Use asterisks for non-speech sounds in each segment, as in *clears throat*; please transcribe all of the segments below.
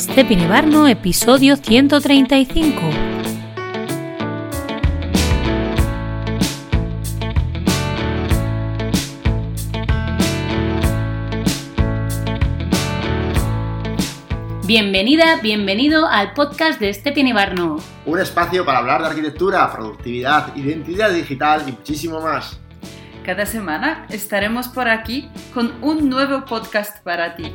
Stepin Barno, episodio 135. Bienvenida, bienvenido al podcast de Stepin Barno. Un espacio para hablar de arquitectura, productividad, identidad digital y muchísimo más. Cada semana estaremos por aquí con un nuevo podcast para ti.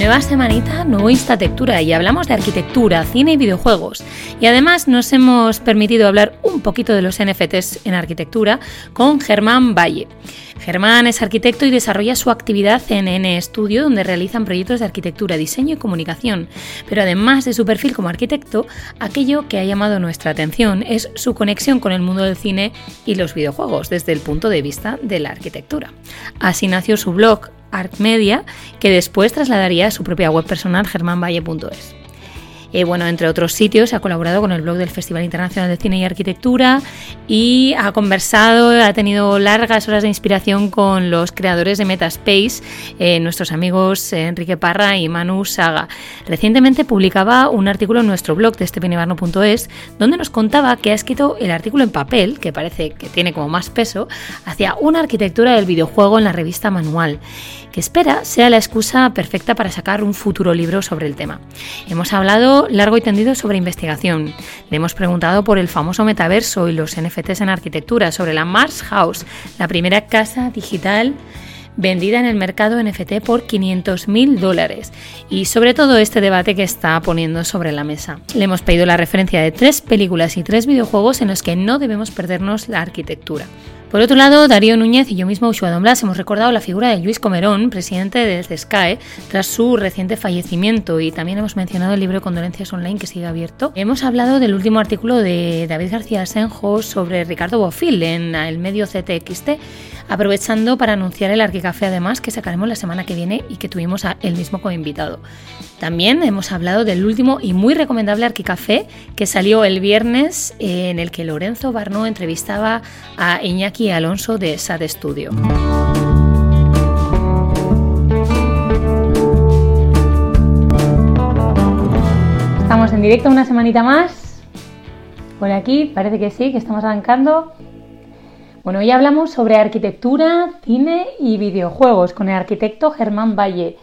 Nueva semanita, nuevo Instatectura y hablamos de arquitectura, cine y videojuegos. Y además nos hemos permitido hablar un poquito de los NFTs en arquitectura con Germán Valle. Germán es arquitecto y desarrolla su actividad en N Studio, donde realizan proyectos de arquitectura, diseño y comunicación. Pero además de su perfil como arquitecto, aquello que ha llamado nuestra atención es su conexión con el mundo del cine y los videojuegos desde el punto de vista de la arquitectura. Así nació su blog Art Media, que después trasladaría a su propia web personal germanvalle.es. Eh, bueno, entre otros sitios, ha colaborado con el blog del Festival Internacional de Cine y Arquitectura y ha conversado, ha tenido largas horas de inspiración con los creadores de Metaspace, eh, nuestros amigos Enrique Parra y Manu Saga. Recientemente publicaba un artículo en nuestro blog de estepenebarno.es donde nos contaba que ha escrito el artículo en papel, que parece que tiene como más peso, hacia una arquitectura del videojuego en la revista Manual que espera sea la excusa perfecta para sacar un futuro libro sobre el tema. Hemos hablado largo y tendido sobre investigación. Le hemos preguntado por el famoso metaverso y los NFTs en arquitectura, sobre la Mars House, la primera casa digital vendida en el mercado NFT por 500 mil dólares y sobre todo este debate que está poniendo sobre la mesa. Le hemos pedido la referencia de tres películas y tres videojuegos en los que no debemos perdernos la arquitectura. Por otro lado, Darío Núñez y yo mismo, Ushua Don Blas, hemos recordado la figura de Luis Comerón, presidente de SKE, tras su reciente fallecimiento y también hemos mencionado el libro de condolencias online que sigue abierto. Hemos hablado del último artículo de David García Senjo sobre Ricardo Bofil en el medio CTXT, aprovechando para anunciar el Arquicafé además que sacaremos la semana que viene y que tuvimos a él mismo como invitado. También hemos hablado del último y muy recomendable Arquicafé que salió el viernes en el que Lorenzo Barnó entrevistaba a Iñaki Alonso de SAD Studio. Estamos en directo una semanita más. Por aquí, parece que sí, que estamos arrancando. Bueno, hoy hablamos sobre arquitectura, cine y videojuegos con el arquitecto Germán Valle.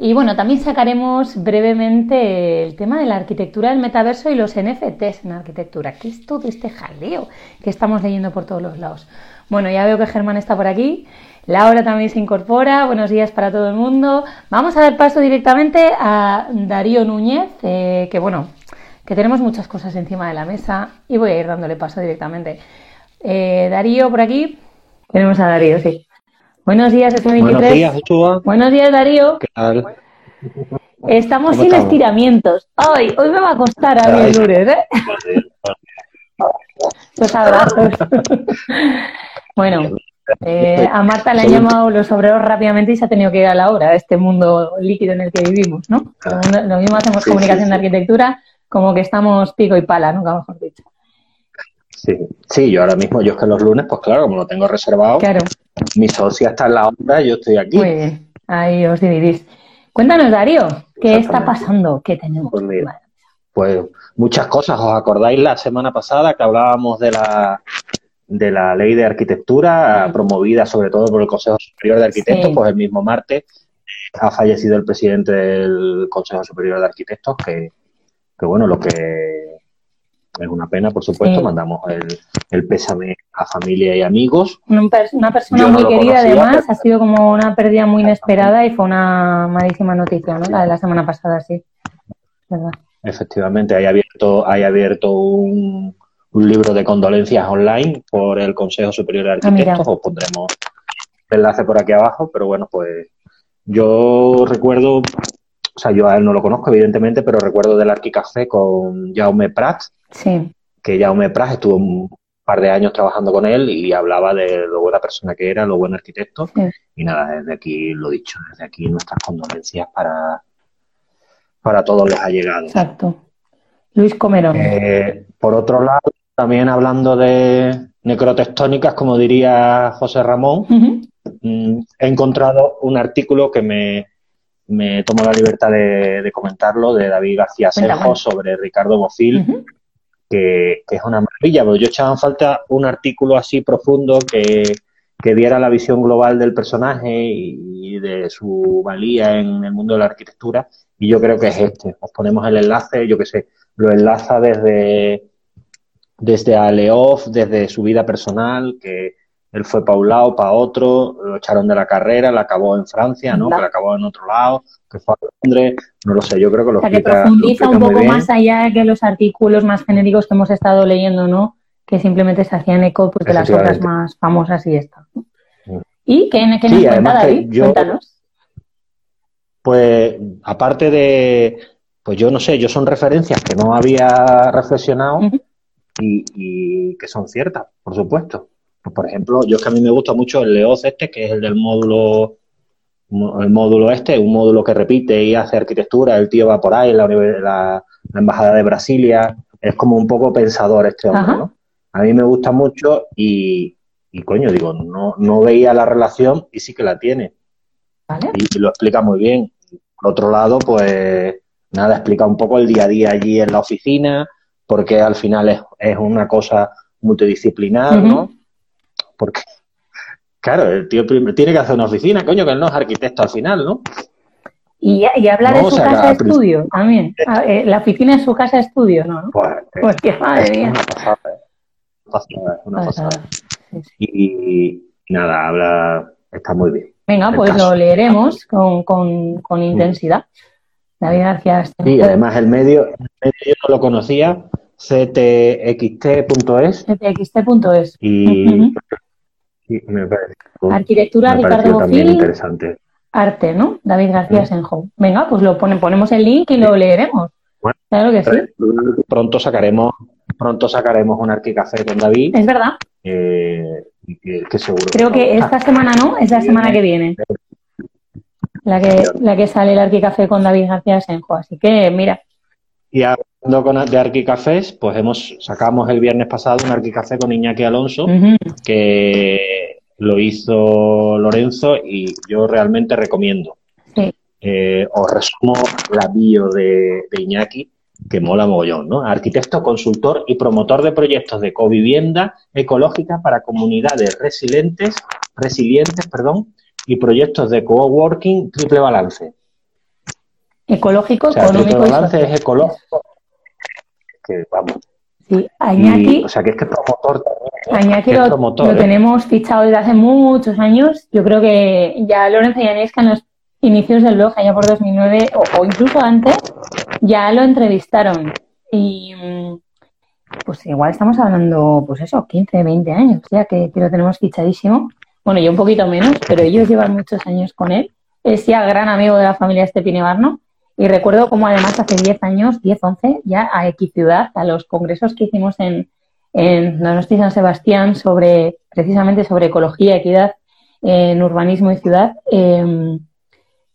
Y bueno, también sacaremos brevemente el tema de la arquitectura del metaverso y los NFTs en arquitectura. ¿Qué es todo este jaleo que estamos leyendo por todos los lados? Bueno, ya veo que Germán está por aquí. Laura también se incorpora. Buenos días para todo el mundo. Vamos a dar paso directamente a Darío Núñez, eh, que bueno, que tenemos muchas cosas encima de la mesa y voy a ir dándole paso directamente. Eh, Darío, por aquí. Tenemos a Darío, sí. Buenos días, F23. Buenos días. Buenos días, Darío. ¿Qué tal? Estamos ¿Cómo sin estamos? estiramientos. Hoy, hoy me va a costar a mí el lunes, ¿eh? Los abrazos. bueno, eh, a Marta le han llamado los obreros rápidamente y se ha tenido que ir a la hora, a este mundo líquido en el que vivimos, ¿no? Lo mismo hacemos Sí, comunicación sí, de arquitectura, como que estamos pico y pala, nunca mejor dicho. Sí, sí, yo ahora mismo, yo es que los lunes, pues claro, como lo tengo reservado, Claro, mi socia está en la onda, yo estoy aquí. muy bien. Ahí os dividís. Cuéntanos, Darío, ¿qué está pasando? ¿Qué tenemos? Pues mira. Pues muchas cosas. ¿Os acordáis la semana pasada que hablábamos de la, de la ley de arquitectura Sí. promovida sobre todo por el Consejo Superior de Arquitectos? Sí. Pues el mismo martes ha fallecido el presidente del Consejo Superior de Arquitectos, que, que bueno, lo que es una pena, por supuesto, Sí. mandamos el, el pésame a familia y amigos. Una persona Yo muy querida, conocía, además, pero- ha sido como una pérdida muy inesperada y fue una malísima noticia, ¿no? La de la semana pasada, sí. ¿Verdad? Efectivamente, hay abierto, hay abierto un, un libro de condolencias online por el Consejo Superior de Ah. Arquitectos. Os pondremos el enlace por aquí abajo, pero bueno, pues yo recuerdo, o sea, yo a él no lo conozco, evidentemente, pero recuerdo del Arquicafé con Jaume Prat, Sí, que Jaume Prat estuvo par de años trabajando con él y hablaba de lo buena persona que era, lo buen arquitecto. Sí. Y nada, desde aquí lo dicho, desde aquí nuestras condolencias para, para todos los allegados. Exacto. Luis Comerón. Eh, por otro lado, también hablando de necrotectónicas, como diría José Ramón, mm, he encontrado un artículo que me, me tomo la libertad de, de comentarlo, de David García. Senjo sobre Ricardo Bofil. Que, que es una maravilla, pero yo echaba en falta un artículo así profundo que, que diera la visión global del personaje y de su valía en el mundo de la arquitectura, y yo creo que es este. Os ponemos el enlace, yo que sé, lo enlaza desde, desde a Leof, desde su vida personal, que él fue para un lado, para otro, lo echaron de la carrera, la acabó en Francia, ¿no? Anda. Que la acabó en otro lado, que fue a Londres, no lo sé, yo creo que lo O sea, que explica, lo profundiza un poco más allá que los artículos más genéricos que hemos estado leyendo, ¿no? Que simplemente se hacían eco pues, de las obras más famosas y. Mm. ¿Y qué, qué Sí, nos cuenta que David? yo- Cuéntanos. Pues aparte de, pues yo no sé, yo son referencias que no había reflexionado y que son ciertas, por supuesto. Pues, por ejemplo, yo es que a mí me gusta mucho el Leoz este, que es el del módulo, el módulo este, un módulo que repite y hace arquitectura, el tío va por ahí, la, la, la embajada de Brasilia, es como un poco pensador este hombre, Ajá. ¿no? A mí me gusta mucho y, y coño, digo, no, no veía la relación y sí que la tiene ¿Vale? y, y lo explica muy bien. Por otro lado, pues nada, explica un poco el día a día allí en la oficina, porque al final es, es una cosa multidisciplinar. ¿no? Porque, *laughs* claro, el tío tiene que hacer una oficina, coño, que él no es arquitecto al final, ¿no? Y, y habla No, de o su sea, casa principio- estudio también. Ah, eh, la oficina es su casa estudio, ¿no? Pues, Porque, madre es mía. una pasada, ¿eh? Una Pasada. pasada. Y, y nada, habla, está muy bien. Venga, pues caso. lo leeremos con, con, con intensidad. David García Sí, además el medio, el medio yo no lo conocía, ctxt.es, ctxt.es. y, Ujú. Me Arquitectura, me Ricardo Bofil, interesante. arte, ¿no? David García Mm. Senjo. Venga, pues lo pone, ponemos el link y lo leeremos. Bueno, claro que sí. Pronto sacaremos, pronto sacaremos un arquicafé con David, Es verdad. eh, que, que seguro. Creo que esta semana no, es la semana que viene. La que, la que sale el Arquicafé con David García Senjo. Así que, mira, Y con, de arquicafés, pues hemos sacamos el viernes pasado un arquicafé con Iñaki Alonso, que lo hizo Lorenzo y yo realmente recomiendo. sí, Eh, os resumo la bio de, de Iñaki, que mola mogollón, ¿no? Arquitecto, consultor y promotor de proyectos de covivienda ecológica para comunidades resilientes, resilientes, perdón, y proyectos de coworking triple balance. ecológico, O sea, triple económico y balance es ecológico, que vamos. Sí, a y- Iñaki, o sea, que es que es promotor también. a Iñaki que es lo, promotor, lo ¿eh? tenemos fichado desde hace muchos años. Yo creo que ya Lorenzo y Anesca en los inicios del blog, allá por 2009 o, o incluso antes, ya lo entrevistaron. Y mm, pues igual estamos hablando, pues eso, 15, 20 años ya que, que lo tenemos fichadísimo. Bueno, yo un poquito menos, pero ellos llevan muchos años con él. Es ya gran amigo de la familia Estepine Barno. Y recuerdo como además hace 10 años, 10, 11, ya a X a los congresos que hicimos en, en Donosti San Sebastián sobre, precisamente sobre ecología, equidad en urbanismo y ciudad, eh,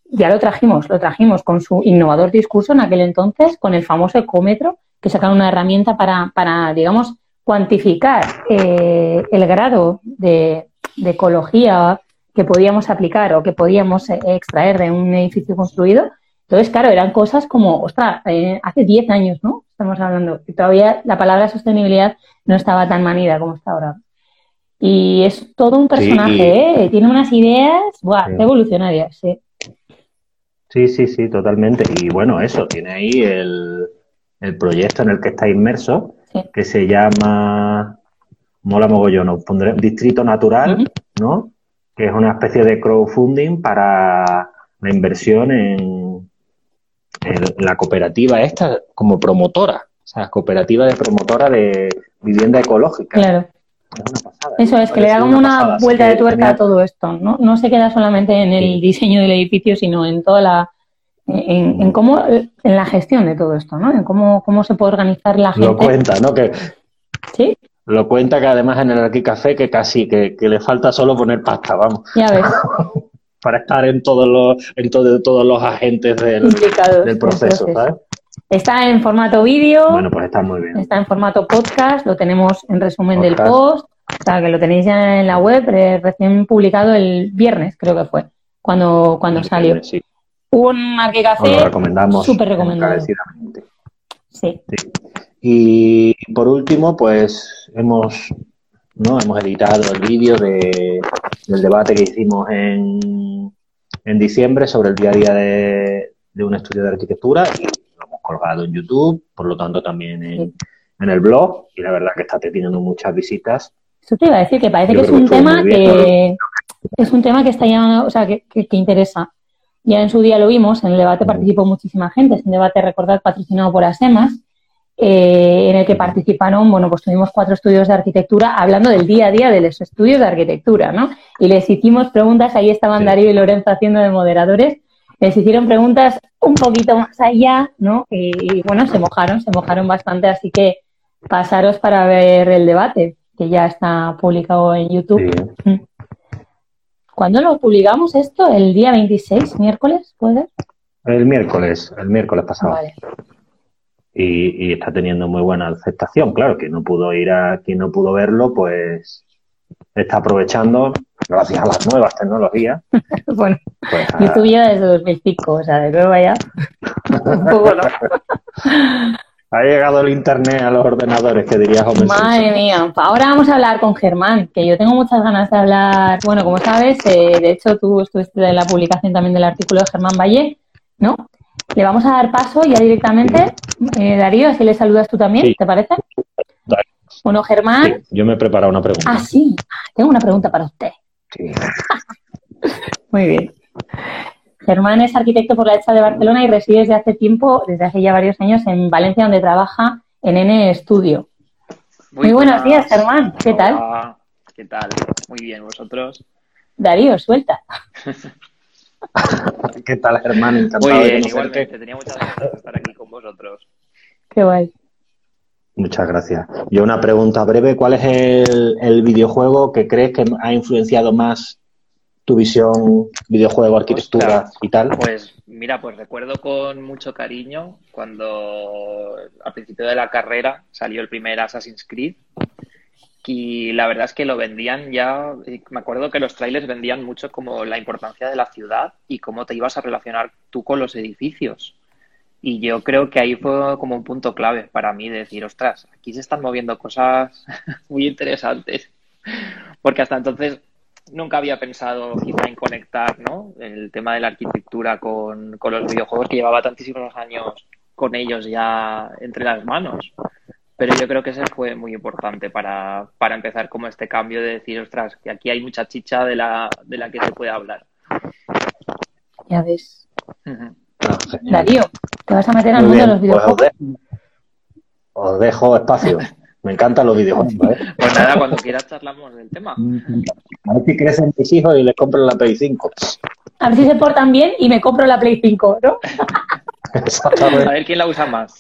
ya lo trajimos, lo trajimos con su innovador discurso en aquel entonces, con el famoso ecómetro, que sacaron una herramienta para, para digamos, cuantificar eh, el grado de, de ecología que podíamos aplicar o que podíamos eh, extraer de un edificio construido. Entonces, claro, eran cosas como, ostras, eh, hace 10 años, ¿no? Estamos hablando, y todavía la palabra sostenibilidad no estaba tan manida como está ahora. Y es todo un personaje, ¿eh? Tiene unas ideas, ¡buah! Sí. revolucionarias, sí. Sí, sí, sí, totalmente. Y bueno, eso, tiene ahí el, el proyecto en el que está inmerso, Sí. que se llama, mola mogollón, os pondré Distrito Natural. ¿no? Que es una especie de crowdfunding para la inversión en, en la cooperativa esta como promotora, o sea, cooperativa de promotora de vivienda ecológica. Claro. Es una pasada. Eso es, que le da Parece como una. Así vuelta de que tuerca tenía- a todo esto, ¿no? No se queda solamente en el Sí. diseño del edificio, sino en toda la en, en cómo en la gestión de todo esto, ¿no? En cómo, cómo se puede organizar la Lo gente. cuenta, ¿no? Que Sí, Lo cuenta que además en el Arquicafé que casi que, le falta solo poner pasta, vamos. Ya *laughs* ves. Para estar en todos los, en todos los agentes del, del proceso, ¿sabes? Está en formato vídeo. Bueno, pues está muy bien. Está en formato podcast, lo tenemos en resumen del post. O sea, que lo tenéis ya en la web, eh, recién publicado el viernes, creo que fue, cuando, cuando salió. Un Arquicafé lo recomendamos súper recomendado. Sí. sí. Y por último, pues hemos, ¿no? hemos editado el vídeo de, del debate que hicimos en, en diciembre sobre el día a día de, de un estudio de arquitectura y lo hemos colgado en YouTube, por lo tanto también en, en el blog. Y la verdad que está teniendo muchas visitas. Eso te iba a decir que parece que es un tema que es un tema que está ya, o sea, que, que, interesa. Ya en su día lo vimos, en el debate participó muchísima gente, es un debate, recordad, patrocinado por ASEMAS, eh, en el que participaron, bueno, pues tuvimos cuatro estudios de arquitectura hablando del día a día de los estudios de arquitectura, ¿no? Y les hicimos preguntas, ahí estaban Darío y Lorenzo haciendo de moderadores, les hicieron preguntas un poquito más allá, ¿no? y bueno, se mojaron, se mojaron bastante, así que pasaros para ver el debate que ya está publicado en YouTube. Mm. ¿Cuándo lo publicamos esto? ¿El día 26, miércoles, puede El miércoles, el miércoles pasado. Vale. Y, está teniendo muy buena aceptación. Claro, que no pudo ir a quien no pudo verlo, pues está aprovechando, gracias a las nuevas tecnologías. *laughs* bueno, pues YouTube ya desde 2005, o sea, de nuevo ya. *laughs* Un poco, ¿no? Ha llegado el internet a los ordenadores, que diría Homer Madre mía. Ahora vamos a hablar con Germán, que yo tengo muchas ganas de hablar. Bueno, como sabes, eh, de hecho tú estuviste en la publicación también del artículo de Germán Valle, ¿no? Le vamos a dar paso ya directamente. Eh, Darío, así le saludas tú también, ¿te parece? Bueno, Germán. yo me he preparado una pregunta. Ah, sí. Tengo una pregunta para usted. Sí. *laughs* Muy bien. Germán es arquitecto por la hecha de Barcelona y reside desde hace tiempo, desde hace ya varios años, en Valencia, donde trabaja en N Studio. Muy, buenos días, Germán. ¿Qué tal? ¿Qué tal? Muy bien, ¿vosotros? Darío, suelta. *laughs* *laughs* ¿Qué tal, Germán? Encantado Muy bien, igualmente. Tenía muchas ganas de estar aquí con vosotros. Qué guay. Muchas gracias. Yo una pregunta breve. ¿Cuál es el, el videojuego que crees que ha influenciado más tu visión videojuego, arquitectura y tal? Pues mira, pues recuerdo con mucho cariño cuando al principio de la carrera salió el primer Assassin's Creed y la verdad es que lo vendían ya, me acuerdo que los trailers vendían mucho como la importancia de la ciudad y cómo te ibas a relacionar tú con los edificios. Y yo creo que ahí fue como un punto clave para mí de decir, ostras, aquí se están moviendo cosas *laughs* muy interesantes. Porque hasta entonces nunca había pensado quizá en conectar ¿no? el tema de la arquitectura con, los videojuegos que llevaba tantísimos años con ellos ya entre las manos. Pero yo creo que ese fue muy importante para, para empezar como este cambio de decir, ostras, que aquí hay mucha chicha de la, de la que se puede hablar. Ya ves. Darío, ¿te vas a meter al mundo de los pues videojuegos? os dejo espacio. Me encantan los videojuegos. ¿eh? *laughs* Pues nada, cuando quieras charlamos del tema. A ver si crecen mis hijos y les compro la Play 5. A ver si se portan bien y me compro la Play 5, ¿no? *laughs* A ver quién la usa más.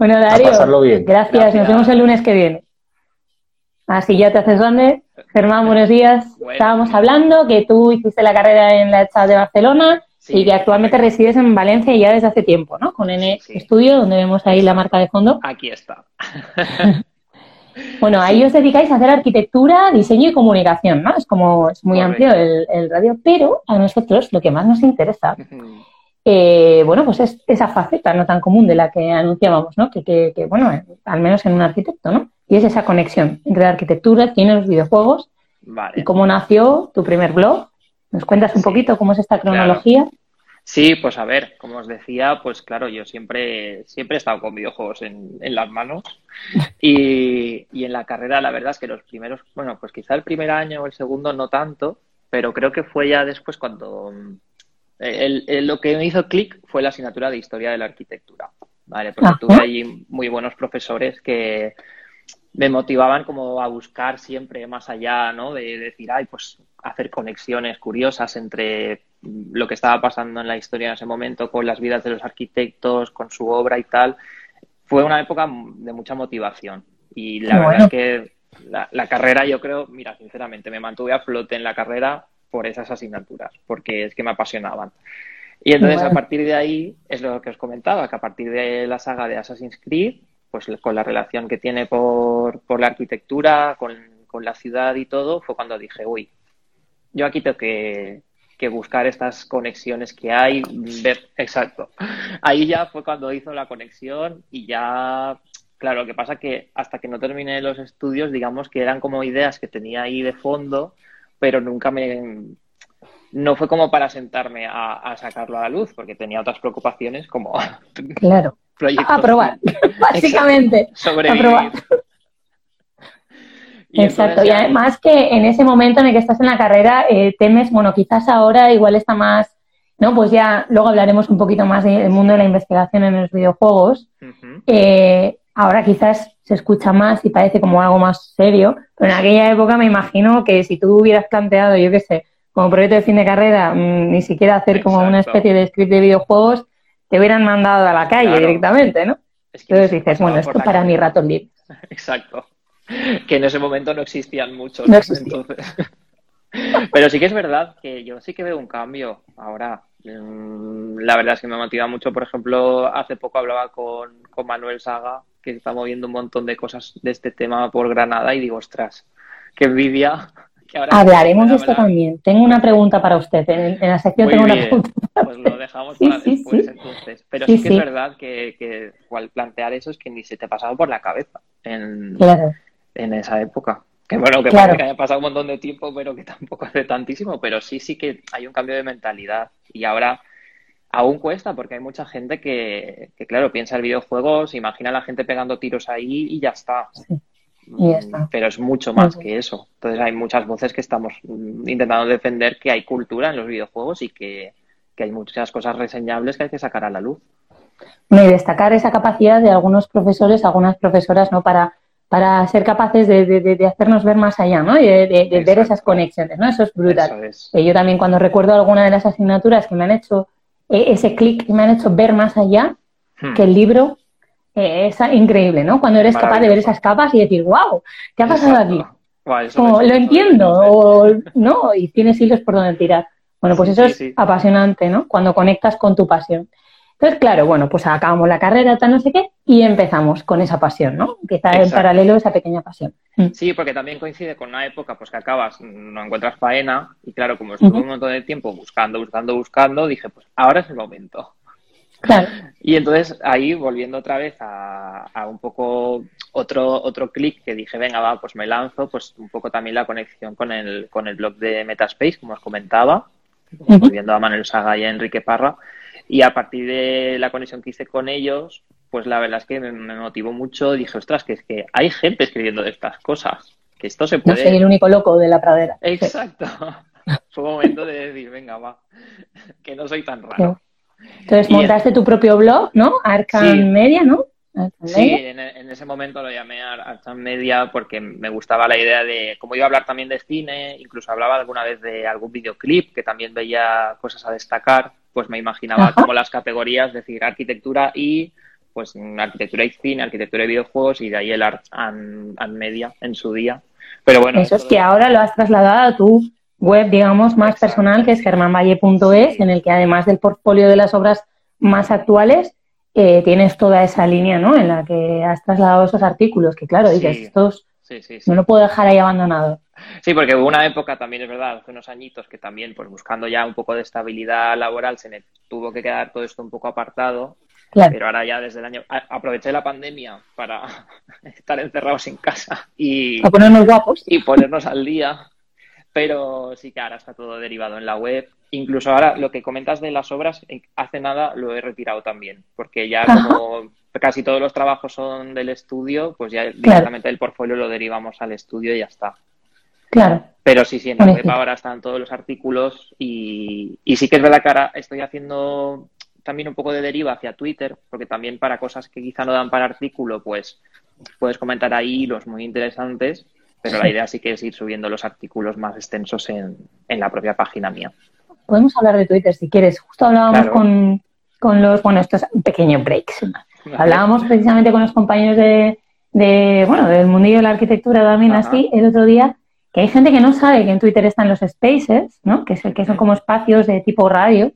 Bueno, Darío, gracias. Nos vemos el lunes que viene. Así ya te haces grande. Germán, buenos días. Estábamos hablando que tú hiciste la carrera en la ECHA de Barcelona y que actualmente resides en Valencia ya desde hace tiempo, ¿no? Con N Studio, donde vemos ahí la marca de fondo. Aquí está. *laughs* bueno, ahí os dedicáis a hacer arquitectura, diseño y comunicación, ¿no? Es como, es muy amplio el, radio, pero a nosotros lo que más nos interesa, eh, bueno, pues es esa faceta no tan común de la que anunciábamos, ¿no? Que, que, bueno, al menos en un arquitecto, ¿no? Y es esa conexión entre la arquitectura, tiene los videojuegos y cómo nació tu primer blog ¿Nos cuentas un poquito cómo es esta cronología? Sí, pues a ver, como os decía, pues claro, yo siempre, siempre he estado con videojuegos en, las manos *laughs* y, en la carrera la verdad es que los primeros, bueno, pues quizá el primer año o el segundo no tanto, pero creo que fue ya después cuando lo que me hizo clic fue la asignatura de historia de la arquitectura, ¿vale? Porque tuve allí muy buenos profesores que me motivaban como a buscar siempre más allá, ¿no? De, decir, ay, pues hacer conexiones curiosas entre lo que estaba pasando en la historia en ese momento con las vidas de los arquitectos, con su obra y tal. Fue una época de mucha motivación. Y la verdad es que la, carrera, yo creo, mira, sinceramente, me mantuve a flote en la carrera por esas asignaturas, porque es que me apasionaban. Y entonces, a partir de ahí, es lo que os comentaba, que a partir de la saga de Assassin's Creed, pues con la relación que tiene por, por la arquitectura, con, con la ciudad y todo, fue cuando dije, uy, yo aquí tengo que, que buscar estas conexiones que hay, ver, exacto. Ahí ya fue cuando hizo la conexión y ya Claro, lo que pasa que hasta que no terminé los estudios, digamos que eran como ideas que tenía ahí de fondo, pero nunca me... No fue como para sentarme a, sacarlo a la luz, porque tenía otras preocupaciones como... *laughs* Claro. Proyectos aprobar, *laughs* básicamente. Sobrevivir. *laughs* Exacto, y además que en ese momento en el que estás en la carrera eh, temes, bueno, quizás ahora igual está más, ¿no? Pues ya luego hablaremos un poquito más del mundo de la investigación en los videojuegos. Ahora quizás se escucha más y parece como algo más serio, pero en aquella época me imagino que si tú hubieras planteado, yo qué sé, como proyecto de fin de carrera, mm, ni siquiera hacer como una especie de script de videojuegos, te hubieran mandado a la calle directamente, ¿no? Entonces dices, bueno, esto para mi rato libre. *laughs* Exacto. Que en ese momento no existían muchos. Entonces... *laughs* Pero sí que es verdad que yo sí que veo un cambio ahora. Mm, la verdad es que me motiva mucho. Por ejemplo, hace poco hablaba con, con Manuel Saga que está moviendo un montón de cosas de este tema por Granada y digo, ostras, qué envidia. Que ahora Hablaremos de esto también. Tengo una pregunta para usted. En, la sección tengo una pregunta. pues lo dejamos para después entonces. Pero sí, que es verdad que, que al plantear eso es que ni se te ha pasado por la cabeza en, en esa época. Que bueno, que parece que haya pasado un montón de tiempo, pero que tampoco hace tantísimo. Pero sí, sí que hay un cambio de mentalidad. Y ahora aún cuesta porque hay mucha gente que, claro, piensa en videojuegos, imagina a la gente pegando tiros ahí y ya está. y ya está. Pero es mucho más que eso. Entonces hay muchas voces que estamos mm, intentando defender que hay cultura en los videojuegos y que, hay muchas cosas reseñables que hay que sacar a la luz. y destacar esa capacidad de algunos profesores, algunas profesoras, ¿no? Para, para ser capaces de, hacernos ver más allá, ¿no? Y de, ver esas conexiones, ¿no? Eso es brutal. Eh, yo también cuando recuerdo alguna de las asignaturas que me han hecho e-, ese clic que me han hecho ver más allá hmm. que el libro eh, es increíble, ¿no? Cuando eres capaz de ver esas capas y decir, wow, ¿qué ha pasado aquí? lo entiendo, ¿no? Y tienes hilos por donde tirar. Bueno, pues eso es apasionante, ¿no? Cuando conectas con tu pasión. Entonces, claro, bueno, pues acabamos la carrera, tal, no sé qué, y empezamos con esa pasión, ¿no? Empieza en paralelo esa pequeña pasión. Mm. Sí, porque también coincide con una época pues que acabas, no encuentras faena, y claro, como estuve un montón de tiempo buscando, buscando, buscando, dije, pues ahora es el momento. Claro. *laughs* Y entonces ahí, volviendo otra vez a, un poco otro, otro clic que dije, venga, va, pues me lanzo, pues un poco también la conexión con el, con el blog de Metaspace, como os comentaba, volviendo a Manuel Saga y a Enrique Parra, y a partir de la conexión que hice con ellos, pues la verdad es que me, motivó mucho. Dije, ostras, que es que hay gente escribiendo de estas cosas. Que esto se puede. No soy el único loco de la pradera. *laughs* Exacto. *laughs* Fue un momento de decir, venga, va, que no soy tan raro. Entonces montaste tu propio blog, ¿no? Arcan Media, ¿no? Sí, en, ese momento lo llamé Arcan Media porque me gustaba la idea de, como iba a hablar también de cine, incluso hablaba alguna vez de algún videoclip, que también veía cosas a destacar pues me imaginaba como las categorías, es decir, arquitectura y pues arquitectura y cine, arquitectura y videojuegos y de ahí el art and, media en su día. Pero bueno. Eso es que ahora lo has trasladado a tu web, digamos, más personal, que es germanvalle.es, en el que además del portfolio de las obras más actuales, eh, tienes toda esa línea, ¿no? En la que has trasladado esos artículos, que claro, dices, estos no lo puedo dejar ahí abandonado. Sí, porque hubo una época también, es verdad, hace unos añitos que también, pues buscando ya un poco de estabilidad laboral, se me tuvo que quedar todo esto un poco apartado. Pero ahora ya desde el año aproveché la pandemia para *laughs* estar encerrados en casa y ponernos guapos y ponernos al día. Pero sí que ahora está todo derivado en la web. Incluso ahora lo que comentas de las obras, hace nada lo he retirado también, porque ya como casi todos los trabajos son del estudio, pues ya directamente el portfolio lo derivamos al estudio y ya está. Claro. Pero sí, sí, en la web ahora están todos los artículos y, y sí que es verdad que ahora estoy haciendo también un poco de deriva hacia Twitter, porque también para cosas que quizá no dan para artículo, pues puedes comentar ahí los muy interesantes, pero la idea sí que es ir subiendo los artículos más extensos en, en la propia página mía. Podemos hablar de Twitter si quieres. Justo hablábamos con, con los, bueno, esto es un pequeño break. Hablábamos precisamente con los compañeros de, de, bueno, del mundillo de la arquitectura también Ajá. así, el otro día, que hay gente que no sabe que en Twitter están los spaces, ¿no? Que, es que son como espacios de tipo radio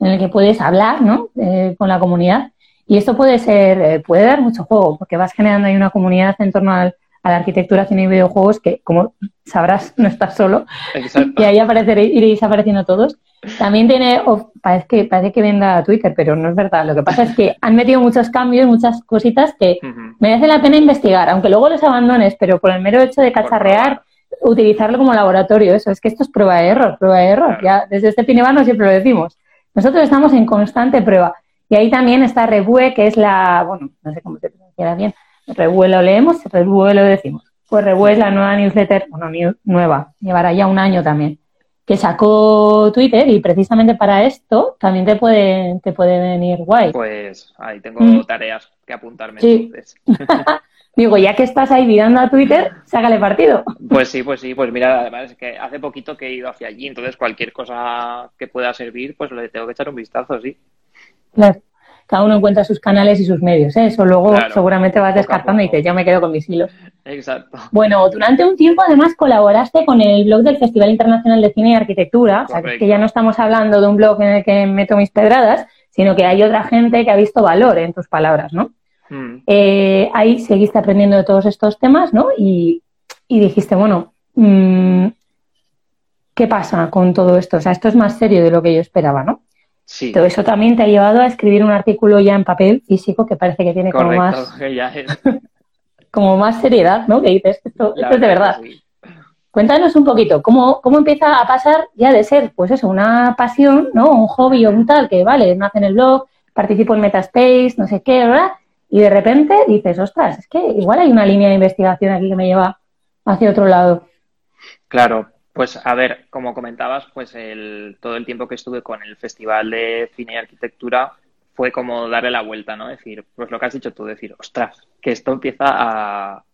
en el que puedes hablar, ¿no? Eh, con la comunidad. Y esto puede ser, eh, puede dar mucho juego, porque vas generando ahí una comunidad en torno al- a la arquitectura, cine y videojuegos que, como sabrás, *laughs* no estás solo. Exacto. Y ahí apareceréis, iréis apareciendo todos. También tiene, o parece que, parece que venda Twitter, pero no es verdad. Lo que pasa es que han metido muchos cambios, muchas cositas que Ujú. merece la pena investigar, aunque luego los abandones, pero por el mero hecho de cacharrear, utilizarlo como laboratorio, eso es que esto es prueba de error, prueba de error. Ya desde este Pinevano siempre lo decimos. Nosotros estamos en constante prueba. Y ahí también está Rebue, que es la, bueno, no sé cómo se pronunciará bien. Rebue lo leemos, Rebue lo decimos. Pues Rebue es la nueva newsletter, bueno, new- nueva, llevará ya un año también, que sacó Twitter y precisamente para esto también te puede, te puede venir guay. Pues ahí tengo Mm. tareas que apuntarme Sí. entonces. *laughs* Digo, ya que estás ahí mirando a Twitter, sácale partido. Pues sí, pues sí, pues mira, además es que hace poquito que he ido hacia allí, entonces cualquier cosa que pueda servir, pues le tengo que echar un vistazo, sí. Claro. Cada uno encuentra sus canales y sus medios, ¿eh? Eso luego Claro. seguramente vas descartando y dices, yo me quedo con mis hilos. Exacto. Bueno, durante un tiempo además colaboraste con el blog del Festival Internacional de Cine y Arquitectura, o sea, que es que ya no estamos hablando de un blog en el que meto mis pedradas, sino que hay otra gente que ha visto valor en tus palabras, ¿no? Mm. Eh, ahí seguiste aprendiendo de todos estos temas, ¿no? Y, y dijiste, bueno, mm, ¿qué pasa con todo esto? O sea, esto es más serio de lo que yo esperaba, ¿no? Sí, Todo eso también te ha llevado a escribir un artículo ya en papel físico que parece que tiene como más, *laughs* que ya es- *laughs* como más seriedad, ¿no? Que dices, esto, esto es de verdad. sí. Cuéntanos un poquito, ¿cómo, ¿cómo empieza a pasar ya de ser, pues eso, una pasión, ¿no? Un hobby o un tal, que vale, nace en el blog, participo en Metaspace, no sé qué, ¿verdad? Y de repente dices, ostras, es que igual hay una línea de investigación aquí que me lleva hacia otro lado. Claro, pues a ver, como comentabas, pues el, todo el tiempo que estuve con el Festival de Cine y Arquitectura fue como darle la vuelta, ¿no? Decir, pues lo que has dicho tú, decir, ostras, que esto empieza a,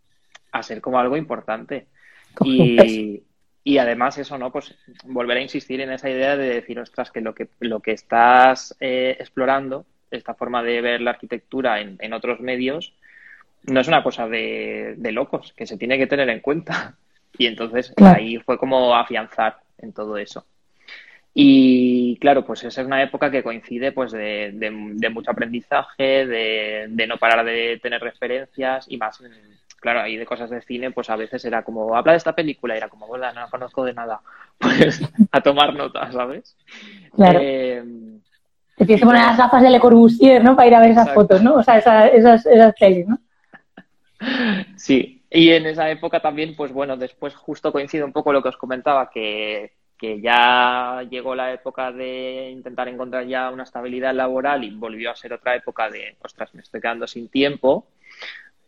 a ser como algo importante. Y, y además eso, ¿no? Pues volver a insistir en esa idea de decir, ostras, que lo que, lo que estás eh, explorando, esta forma de ver la arquitectura en, en otros medios, no es una cosa de, de locos, que se tiene que tener en cuenta. *laughs* Y entonces Claro. ahí fue como afianzar en todo eso. Y claro, pues esa es una época que coincide pues de, de- de mucho aprendizaje, de, no parar de tener referencias y más, claro, ahí de cosas de cine, pues a veces era como, habla de esta película, y era como, no conozco de nada, *laughs* pues a tomar notas, ¿sabes? Claro. Eh, Te tienes que poner las gafas de Le Corbusier, ¿no? Para ir a ver esas Exacto. fotos, ¿no? O sea, esa- esas, esas pelis, ¿no? Sí, y en esa época también, pues bueno, después justo coincide un poco lo que os comentaba, que, que ya llegó la época de intentar encontrar ya una estabilidad laboral y volvió a ser otra época de, ostras, me estoy quedando sin tiempo,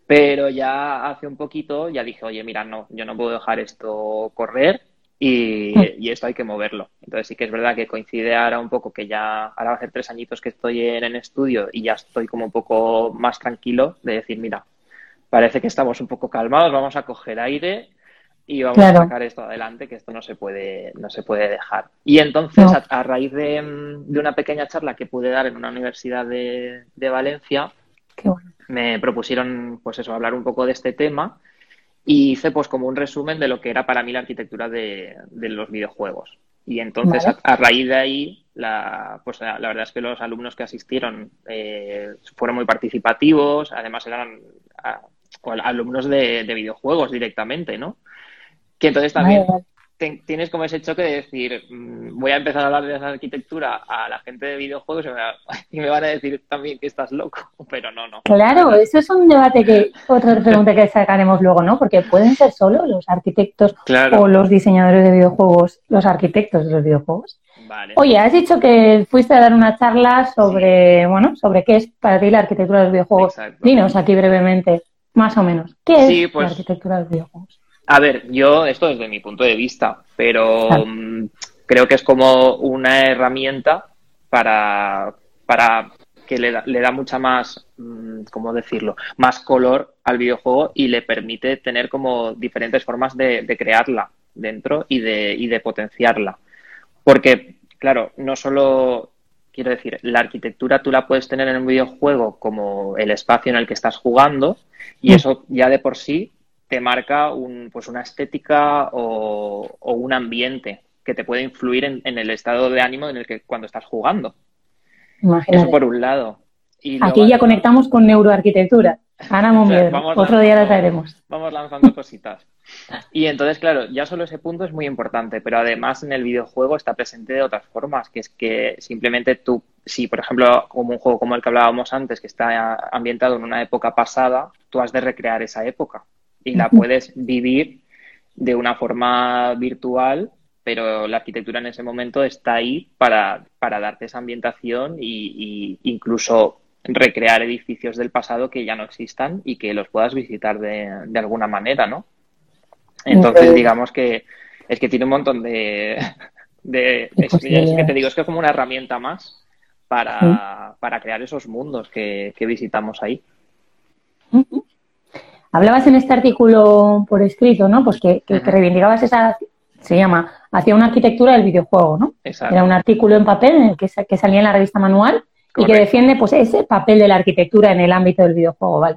pero ya hace un poquito ya dije, oye, mira, no, yo no puedo dejar esto correr y, y esto hay que moverlo. Entonces sí que es verdad que coincide ahora un poco que ya, ahora va a ser tres añitos que estoy en, en estudio y ya estoy como un poco más tranquilo de decir, mira, parece que estamos un poco calmados, vamos a coger aire y vamos Claro. a sacar esto adelante, que esto no se puede, no se puede dejar. Y entonces, No. a, a raíz de, mm, de una pequeña charla que pude dar en una universidad de, de Valencia, Qué bueno. me propusieron, pues eso, hablar un poco de este tema y hice pues como un resumen de lo que era para mí la arquitectura de, de los videojuegos. Y entonces, Vale. a, a raíz de ahí, la, pues la, la verdad es que los alumnos que asistieron eh, fueron muy participativos, además eran a- alumnos de, de videojuegos directamente, ¿no? Que entonces también vale. Te- tienes como ese choque de decir, mm, voy a empezar a hablar de esa arquitectura a la gente de videojuegos y me, va- *laughs* y me van a decir también que estás loco, *laughs* pero no, no. Claro, eso es un debate que, otra pregunta que sacaremos luego, ¿no? Porque pueden ser solo los arquitectos Claro. o los diseñadores de videojuegos, los arquitectos de los videojuegos. Vale. Oye, has dicho que fuiste a dar una charla sobre, bueno, sobre qué es para ti la arquitectura de los videojuegos. Exacto. Dinos aquí brevemente, más o menos, ¿qué es Sí, pues- la arquitectura de los videojuegos? A ver, yo, esto desde mi punto de vista, pero mm, creo que es como una herramienta para, para que le da, le da mucha más, mm, ¿cómo decirlo?, más color al videojuego y le permite tener como diferentes formas de, de crearla dentro y de, y de potenciarla. Porque, claro, no solo, quiero decir, la arquitectura tú la puedes tener en un videojuego como el espacio en el que estás jugando, Y eso ya de por sí te marca un, pues una estética o, un ambiente que te puede influir en, el estado de ánimo en el que cuando estás jugando. Eso por un lado. Aquí ya conectamos con neuroarquitectura. Miedo. Otro día la traeremos. Vamos lanzando cositas. Y entonces, claro, ya solo ese punto es muy importante, pero además en el videojuego está presente de otras formas, que es que simplemente tú, si por ejemplo, como un juego como el que hablábamos antes, que está ambientado en una época pasada, tú has de recrear esa época y la puedes vivir de una forma virtual, pero la arquitectura en ese momento está ahí para, para darte esa ambientación y, y incluso recrear edificios del pasado que ya no existan y que los puedas visitar de, de alguna manera, ¿no? Entonces, digamos que es que tiene un montón de, *laughs* de es, que te digo, es que es como una herramienta más para, para crear esos mundos que, visitamos ahí. Hablabas en este artículo por escrito, ¿no? Pues que, que, reivindicabas esa, se llama, hacia una arquitectura del videojuego, ¿no? Era un artículo en papel en el que, que salía en la revista Manual y que defiende pues ese papel de la arquitectura en el ámbito del videojuego, ¿vale?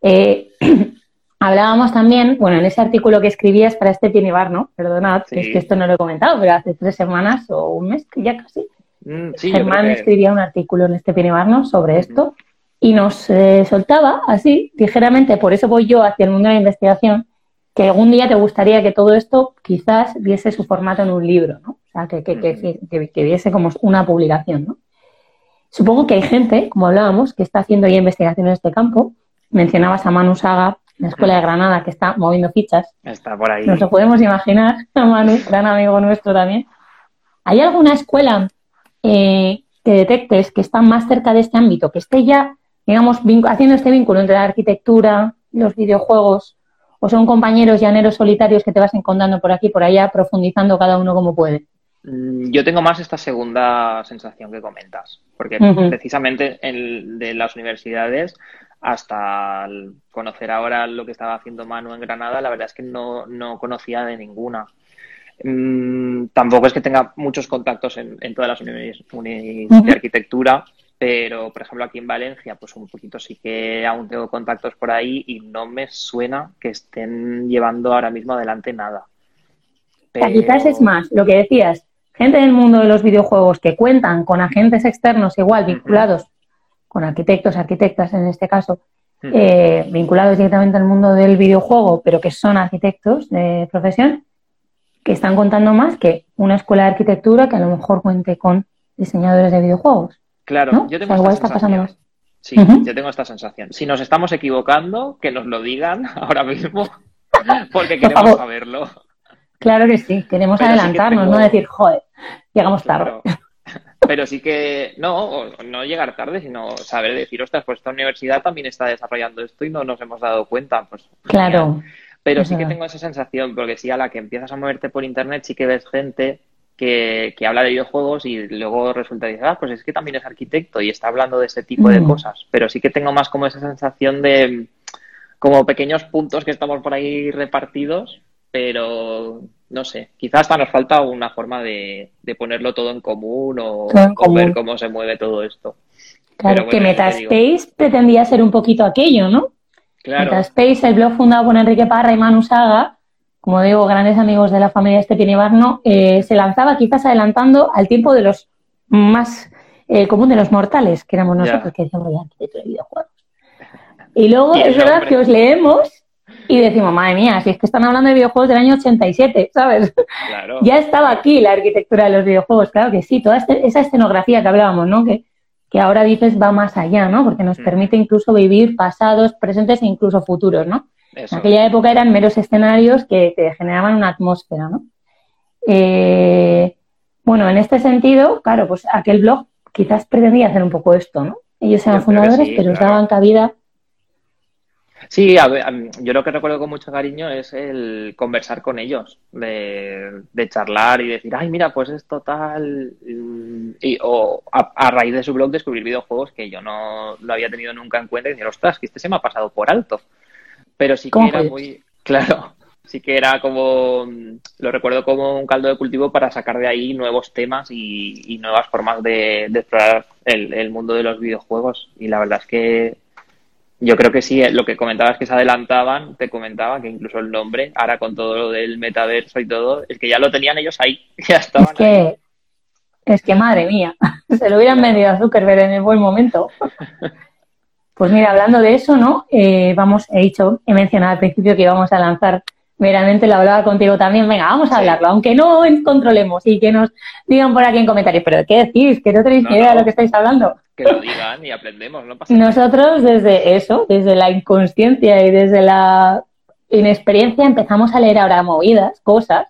Eh, *clears throat* hablábamos también, bueno, en ese artículo que escribías para este Bar, ¿no? Perdonad, es que esto no lo he comentado, pero hace tres semanas o un mes, ya casi, mm, Germán escribía un artículo en este Bar, ¿no? Sobre esto y nos eh, soltaba así, ligeramente, por eso voy yo hacia el mundo de la investigación, que algún día te gustaría que todo esto quizás viese su formato en un libro, ¿no? O sea, que, que, que, que viese como una publicación, ¿no? Supongo que hay gente, como hablábamos, que está haciendo ya investigación en este campo. Mencionabas a Manu Saga, la Escuela de Granada, que está moviendo fichas. Está por ahí. Nos lo podemos imaginar, *laughs* a Manu, gran amigo nuestro también. ¿Hay alguna escuela eh, que detectes que está más cerca de este ámbito, que esté ya, digamos, haciendo este vínculo entre la arquitectura los videojuegos? ¿O son compañeros llaneros solitarios que te vas encontrando por aquí, por allá, profundizando cada uno como puede? Mm, yo tengo más esta segunda sensación que comentas, porque precisamente en, de las universidades hasta conocer ahora lo que estaba haciendo Manu en Granada, la verdad es que no, conocía de ninguna. Mm, tampoco es que tenga muchos contactos en, todas las universidades de arquitectura, pero por ejemplo aquí en Valencia, pues un poquito sí que aún tengo contactos por ahí y no me suena que estén llevando ahora mismo adelante nada. Quizás es más, lo que decías, gente del mundo de los videojuegos que cuentan con agentes externos igual vinculados con arquitectos, arquitectas en este caso, eh, vinculados directamente al mundo del videojuego, pero que son arquitectos de profesión, que están contando más que una escuela de arquitectura que a lo mejor cuente con diseñadores de videojuegos. Claro, yo tengo esta sensación. Sí, yo tengo esta sensación. Si nos estamos equivocando, que nos lo digan *laughs* ahora mismo, porque queremos saberlo. Claro que sí, queremos adelantarnos, no decir, joder, llegamos tarde. *laughs* Pero sí que, no, no llegar tarde, sino saber decir, ostras, pues esta universidad también está desarrollando esto y no nos hemos dado cuenta. Pues, claro. Pero sí que tengo esa sensación, porque sí, a la que empiezas a moverte por internet, sí que ves gente que, que habla de videojuegos y luego resulta que ah, pues es que también es arquitecto y está hablando de ese tipo de mm. cosas. Pero sí que tengo más como esa sensación de como pequeños puntos que estamos por ahí repartidos, pero no sé, quizás hasta nos falta una forma de, ponerlo todo en común o, ver cómo se mueve todo esto. Claro, que Metaspace pretendía ser un poquito aquello, ¿no? Claro. Metaspace, el blog fundado por Enrique Parra y Manu Saga, como digo, grandes amigos de la familia Estepien Ibarno, eh, se lanzaba quizás adelantando al tiempo de los más eh, común de los mortales, que éramos nosotros, que decíamos ya, de videojuegos. Y luego es verdad que os leemos y decimos, madre mía, si es que están hablando de videojuegos del año 87, *laughs* ¿sabes? ya estaba aquí la arquitectura de los videojuegos, claro que sí, toda este, esa escenografía que hablábamos, ¿no? Que, que ahora dices va más allá, ¿no? Porque nos mm. permite incluso vivir pasados, presentes e incluso futuros, ¿no? En aquella época eran meros escenarios que te generaban una atmósfera, ¿no? Eh, bueno, en este sentido, claro, pues aquel blog quizás pretendía hacer un poco esto, ¿no? Ellos eran fundadores, pero os daban cabida Sí, a ver, yo lo que recuerdo con mucho cariño es el conversar con ellos, de, charlar y decir, ay, mira, pues es total. Y, o a, raíz de su blog descubrir videojuegos que yo no lo había tenido nunca en cuenta y decir, ostras, que este se me ha pasado por alto. Pero sí que era muy. *laughs* Claro, sí que era como. Lo recuerdo como un caldo de cultivo para sacar de ahí nuevos temas y, nuevas formas de, explorar el mundo de los videojuegos. Y la verdad es que Yo creo que sí, eh, lo que comentabas que se adelantaban, te comentaba que incluso el nombre, ahora con todo lo del metaverso y todo, es que ya lo tenían ellos ahí, *laughs* ya estaban es que, Es que madre mía, *laughs* se lo hubieran vendido a Zuckerberg en el buen momento. Pues mira, hablando de eso, ¿no? Eh, vamos, he dicho, he mencionado al principio que íbamos a lanzar meramente lo hablaba contigo también, venga, vamos a hablarlo, aunque no controlemos y que nos digan por aquí en comentarios, pero ¿qué decís? Que no tenéis ni idea de lo que estáis hablando. Que lo digan y aprendemos, no pasa Nosotros desde eso, desde la inconsciencia y desde la inexperiencia empezamos a leer ahora movidas, cosas,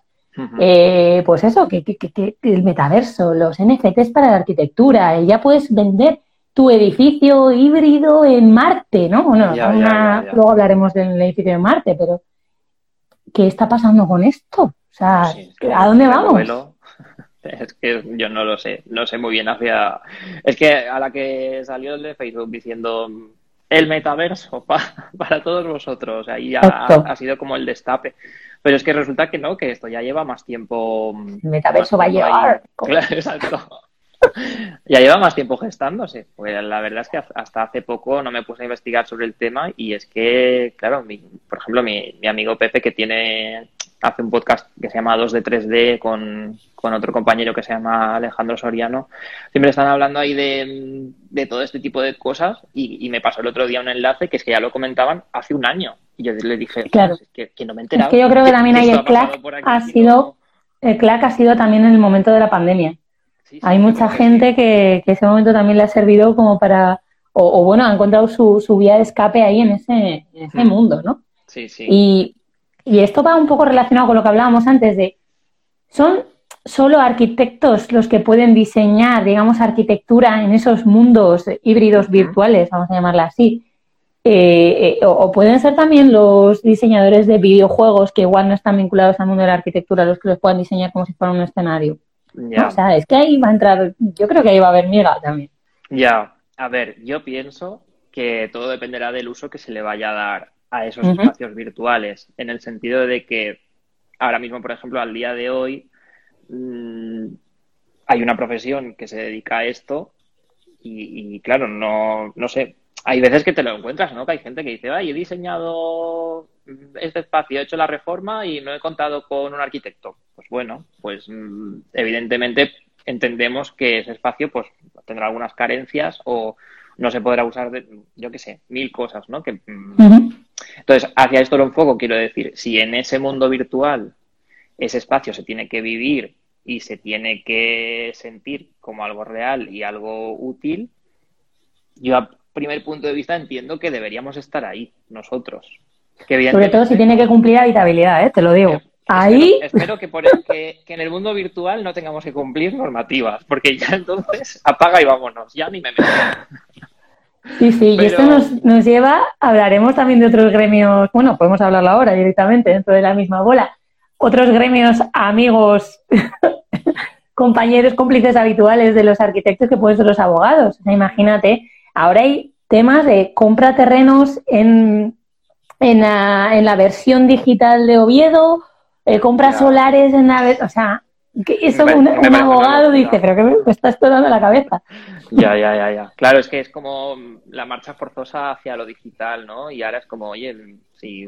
eh, pues eso, que, que, que, el metaverso, los NFTs para la arquitectura, ya puedes vender tu edificio híbrido en Marte, ¿no? Bueno, luego hablaremos del edificio en Marte, pero ¿qué está pasando con esto? O sea, ¿a dónde vamos? *laughs* Es que yo no lo sé, no sé muy bien hacia... Es que a la que salió el de Facebook diciendo el metaverso *laughs* para todos vosotros, ahí ya ha, sido como el destape. Pero es que resulta que no, que esto ya lleva más tiempo... El metaverso va a llevar... *laughs* Claro, exacto. *laughs* ya lleva más tiempo gestándose. Pues la verdad es que hasta hace poco no me puse a investigar sobre el tema y es que, claro, por ejemplo, mi, amigo Pepe que tiene hace un podcast que se llama 2 de 3D con, otro compañero que se llama Alejandro Soriano. Siempre están hablando ahí de, todo este tipo de cosas y, me pasó el otro día un enlace que es que ya lo comentaban hace un año. Y yo le dije, claro. que, no me he enterado. Es que yo creo que también hay el CLAC ha sido, el CLAC ha sido también en el momento de la pandemia. Hay mucha gente que, ese momento también le ha servido como para, o, bueno, ha encontrado su, su, vía de escape ahí en ese, en ese mm. mundo, ¿no? Sí, sí. Y, y esto va un poco relacionado con lo que hablábamos antes de, son solo arquitectos los que pueden diseñar, digamos, arquitectura en esos mundos híbridos virtuales, vamos a llamarla así. Eh, eh, o, pueden ser también los diseñadores de videojuegos que igual no están vinculados al mundo de la arquitectura, los que los puedan diseñar como si fuera un escenario. O sea, es que ahí va a entrar, yo creo que ahí va a haber miga también. Ya, a ver, yo pienso que todo dependerá del uso que se le vaya a dar a esos espacios virtuales, en el sentido de que ahora mismo, por ejemplo, al día de hoy, mm, hay una profesión que se dedica a esto y, claro, no, no sé, hay veces que te lo encuentras, ¿no? Que hay gente que dice, ay, he diseñado este espacio, he hecho la reforma y no he contado con un arquitecto. Pues bueno, pues mm, evidentemente entendemos que ese espacio pues tendrá algunas carencias o no se podrá usar de, yo qué sé, mil cosas, ¿no? Que, mm, Entonces, hacia esto lo enfoco, quiero decir, si en ese mundo virtual ese espacio se tiene que vivir y se tiene que sentir como algo real y algo útil, yo a primer punto de vista entiendo que deberíamos estar ahí nosotros. Sobre todo si tiene que cumplir habitabilidad, ¿eh? te lo digo. Ahí. Espero, que, por que, en el mundo virtual no tengamos que cumplir normativas, porque ya entonces apaga y vámonos, ya ni me meto. Sí, sí, y esto nos, nos lleva, hablaremos también de otros gremios, bueno, podemos hablarlo ahora directamente dentro de la misma bola, otros gremios amigos, *laughs* compañeros, cómplices habituales de los arquitectos que pueden ser los abogados. imagínate, ahora hay temas de compra terrenos en en la, en la versión digital de Oviedo, eh, compras solares en la... O sea, que eso un, abogado dice, pero que me, está explotando la cabeza. Ya, ya, ya, ya. Claro, es que es como la marcha forzosa hacia lo digital, ¿no? Y ahora es como, oye, si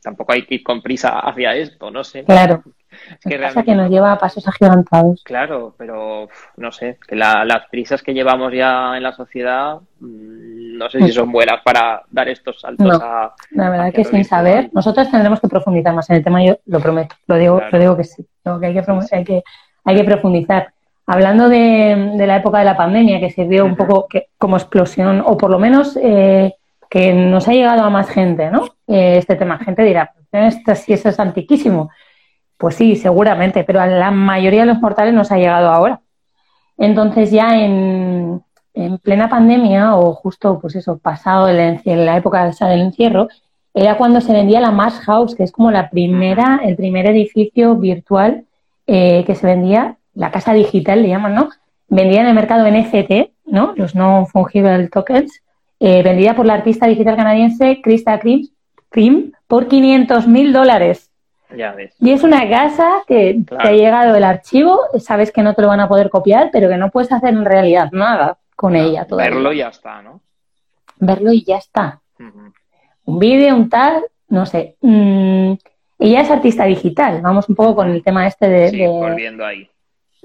tampoco hay que ir con prisa hacia esto, no sé. Claro. Es que, pasa que nos lleva a pasos agigantados. Claro, pero no sé, que las prisas que llevamos ya en la sociedad mm, no sé si son buenas para dar estos saltos a. La verdad que sin saber, nosotros tendremos que profundizar más en el tema, yo lo prometo, lo digo, lo digo que sí, que hay que, hay que, hay que profundizar. Hablando de, la época de la pandemia, que sirvió un poco que, como explosión, o por lo menos eh, que nos ha llegado a más gente, ¿no? Eh, este tema, gente dirá, esto sí, eso es antiquísimo. Pues sí, seguramente, pero a la mayoría de los mortales nos ha llegado ahora. Entonces ya en, en plena pandemia o justo, pues eso, pasado el, en la época del encierro, era cuando se vendía la Mass House, que es como la primera, el primer edificio virtual eh, que se vendía, la casa digital le llaman, ¿no? Vendía en el mercado NFT, ¿no? Los no fungible tokens, eh, vendida por la artista digital canadiense Krista Krim, Krim por 500 mil dólares. Y es una casa que te ha llegado el archivo, sabes que no te lo van a poder copiar, pero que no puedes hacer en realidad nada con ella. Verlo y ya está, ¿no? Verlo y ya está. Un vídeo, un tal, no sé. Mm, ella es artista digital, vamos un poco con el tema este de... Sí, de- volviendo ahí.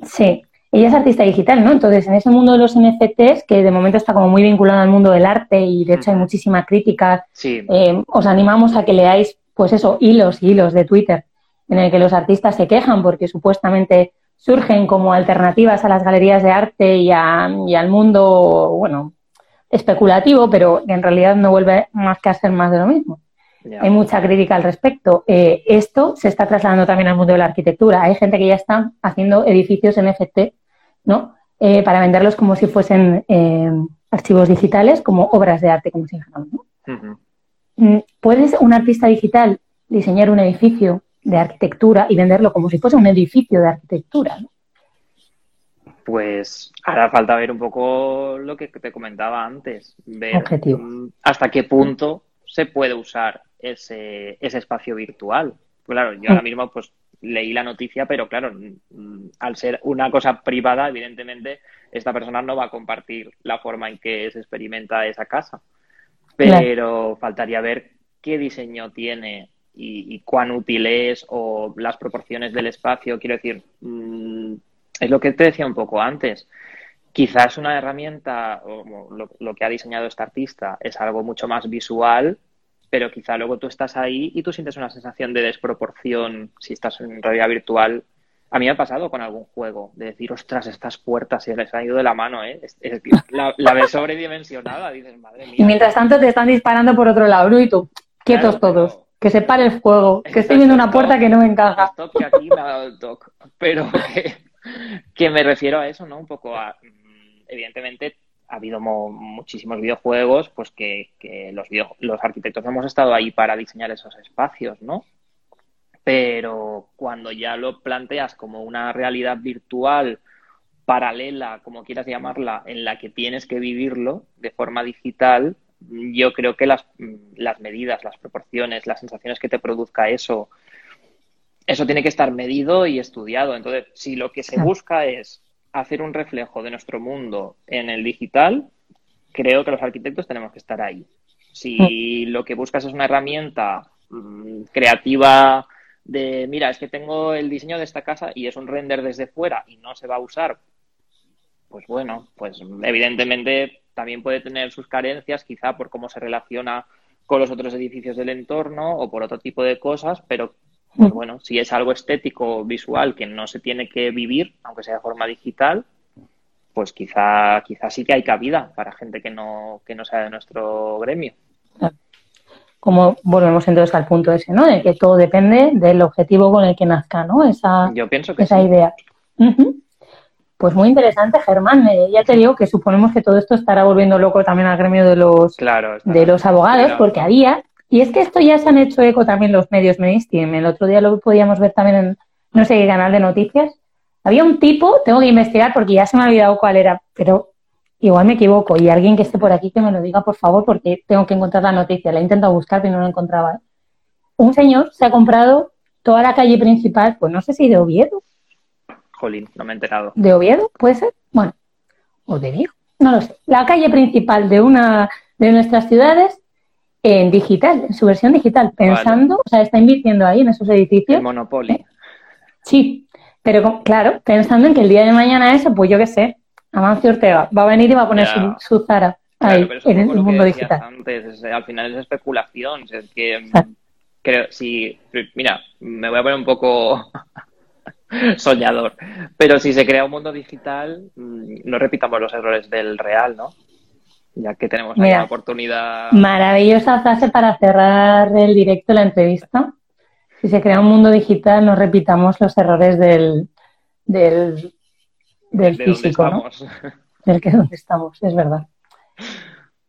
Sí, ella es artista digital, ¿no? Entonces, en ese mundo de los NFTs, que de momento está como muy vinculado al mundo del arte y de hecho hay muchísima crítica, Sí, eh, os animamos a que leáis, pues eso, hilos y hilos de Twitter en el que los artistas se quejan porque supuestamente surgen como alternativas a las galerías de arte y, a- y al mundo, bueno, especulativo, pero en realidad no vuelve más que a ser más de lo mismo. Hay mucha crítica al respecto. Eh, esto se está trasladando también al mundo de la arquitectura. Hay gente que ya está haciendo edificios NFT, ¿no? Eh, para venderlos como si fuesen eh, archivos digitales, como obras de arte, como si. Ujú. Mm, ¿Puedes un artista digital diseñar un edificio de arquitectura y venderlo como si fuese un edificio de arquitectura? ¿no? Pues hará falta ver un poco lo que te comentaba antes, ver Objetivo. mm, hasta qué punto se puede usar ese, ese espacio virtual. Claro, yo ahora mismo pues leí la noticia, pero claro, mm, al ser una cosa privada, evidentemente esta persona no va a compartir la forma en que se experimenta esa casa. Pero faltaría ver qué diseño tiene y, y cuán útil es o las proporciones del espacio. Quiero decir, mm, es lo que te decía un poco antes. Quizás una herramienta, o lo, lo que ha diseñado este artista, es algo mucho más visual, pero quizá luego tú estás ahí y tú sientes una sensación de desproporción si estás en realidad virtual. A mí me ha pasado con algún juego, de decir, ostras, estas puertas se les ha ido de la mano, ¿eh? Es- es- la, la ves *laughs* sobredimensionada, dices, madre mía. Y mientras tanto te están disparando por otro lado. Y tú, quietos Claro, todos, que se pare el fuego, que estoy viendo una puerta que no me encaja. Pero que, que me refiero a eso, ¿no? Un poco a. mm, Evidentemente, ha habido mo- muchísimos videojuegos, pues que, que los, video- los arquitectos hemos estado ahí para diseñar esos espacios, ¿no? Pero cuando ya lo planteas como una realidad virtual paralela, como quieras llamarla, en la que tienes que vivirlo de forma digital, yo creo que las, las medidas, las proporciones, las sensaciones que te produzca eso, eso tiene que estar medido y estudiado. Entonces, si lo que se busca es hacer un reflejo de nuestro mundo en el digital, creo que los arquitectos tenemos que estar ahí. Si lo que buscas es una herramienta mm, creativa de, mira, es que tengo el diseño de esta casa y es un render desde fuera y no se va a usar, pues bueno, pues evidentemente también puede tener sus carencias, quizá por cómo se relaciona con los otros edificios del entorno o por otro tipo de cosas, pero pues bueno, si es algo estético, visual, que no se tiene que vivir, aunque sea de forma digital, pues quizá, quizá sí que hay cabida para gente que no, que no sea de nuestro gremio. Como volvemos entonces al punto ese, ¿no? De que todo depende del objetivo con el que nazca, ¿no? Esa, Yo pienso que esa sí. idea. Ujú. Pues muy interesante, Germán. Eh, ya te digo que suponemos que todo esto estará volviendo loco también al gremio de los, Claro. de los abogados, Claro. porque había, y es que esto ya se han hecho eco también los medios mainstream. El otro día lo podíamos ver también en no sé qué canal de noticias. Había un tipo, tengo que investigar porque ya se me ha olvidado cuál era, pero igual me equivoco. Y alguien que esté por aquí que me lo diga, por favor, porque tengo que encontrar la noticia. La he intentado buscar, pero no la encontraba. Un señor se ha comprado toda la calle principal, pues no sé si de Oviedo, Jolín, no me he enterado. de Oviedo, puede ser, bueno, o de Vigo, no lo sé. La calle principal de una de nuestras ciudades en digital, en su versión digital, pensando, o sea, está invirtiendo ahí en esos edificios. El Monopoly. Sí, pero claro, pensando en que el día de mañana eso, pues yo qué sé, Amancio Ortega va a venir y va a poner su, su Zara Claro, ahí es en el mundo digital. antes, es- al final es especulación. Es que, Exacto. creo, si, mira, me voy a poner un poco *laughs* soñador, pero si se crea un mundo digital, mm, no repitamos los errores del real, ¿no? Ya que tenemos ahí la oportunidad. Maravillosa frase para cerrar el directo, la entrevista. Si se crea un mundo digital, no repitamos los errores del, del, del de físico, ¿no? *laughs* del que donde estamos, es verdad.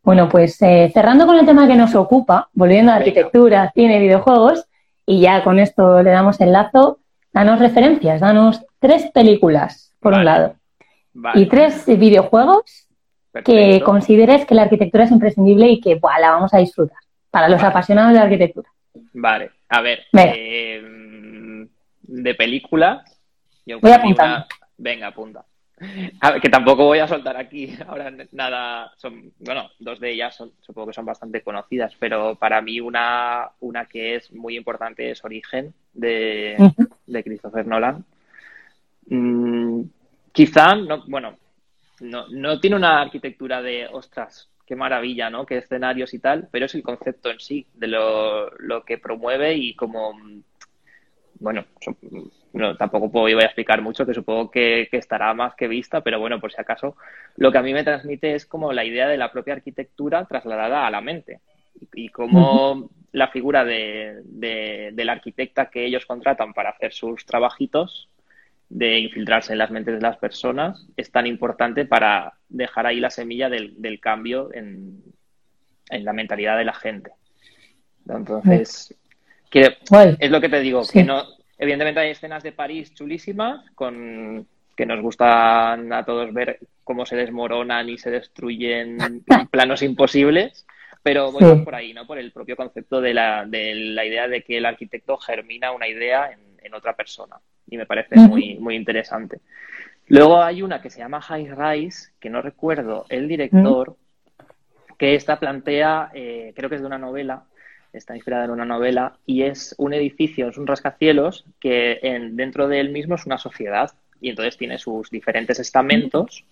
Bueno, pues eh, cerrando con el tema que nos ocupa, volviendo a Venga. arquitectura, cine, videojuegos, y ya con esto le damos el lazo, danos referencias, danos tres películas, por un lado, Vale, y tres videojuegos que consideres que la arquitectura es imprescindible y que buah, la vamos a disfrutar, para los Vale. apasionados de la arquitectura. Vale, a ver, eh, de películas. yo Voy apuntando. una- Venga, apunta. Que tampoco voy a soltar aquí *laughs* ahora nada, son, bueno, dos de ellas son, supongo que son bastante conocidas, pero para mí una, una que es muy importante es Origen de, de Christopher Nolan. Mm, quizá, no, bueno, no, no tiene una arquitectura de, ostras, qué maravilla, ¿no? Qué escenarios y tal, pero es el concepto en sí, de lo, lo que promueve y como, bueno, no, tampoco puedo, voy a explicar mucho, que supongo que, estará más que vista, pero bueno, por si acaso, lo que a mí me transmite es como la idea de la propia arquitectura trasladada a la mente y, cómo la figura de, de, la arquitecta que ellos contratan para hacer sus trabajitos de infiltrarse en las mentes de las personas es tan importante para dejar ahí la semilla del, cambio en, la mentalidad de la gente. Entonces, es lo que te digo, que no, evidentemente hay escenas de París chulísimas con que nos gustan a todos ver cómo se desmoronan y se destruyen *laughs* planos imposibles, pero voy por ahí, ¿no? Por el propio concepto de la, de la idea de que el arquitecto germina una idea en, otra persona y me parece muy, muy interesante. Luego hay una que se llama High Rise, que no recuerdo el director, que esta plantea, eh, creo que es de una novela, está inspirada en una novela, y es un edificio, es un rascacielos, que en, dentro de él mismo es una sociedad, y entonces tiene sus diferentes estamentos,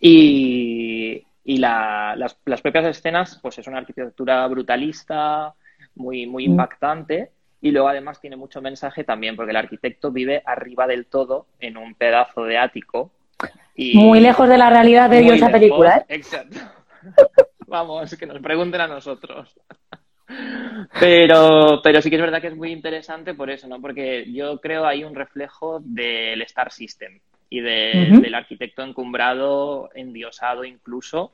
y, y la, las, las, propias escenas, pues es una arquitectura brutalista, muy, muy impactante, y luego además tiene mucho mensaje también, porque el arquitecto vive arriba del todo en un pedazo de ático. Y muy lejos de la realidad de esa película. ¿eh? Exacto. *laughs* Vamos, que nos pregunten a nosotros. Pero, pero sí que es verdad que es muy interesante por eso, ¿no? Porque yo creo hay un reflejo del Star System y del arquitecto encumbrado, endiosado incluso,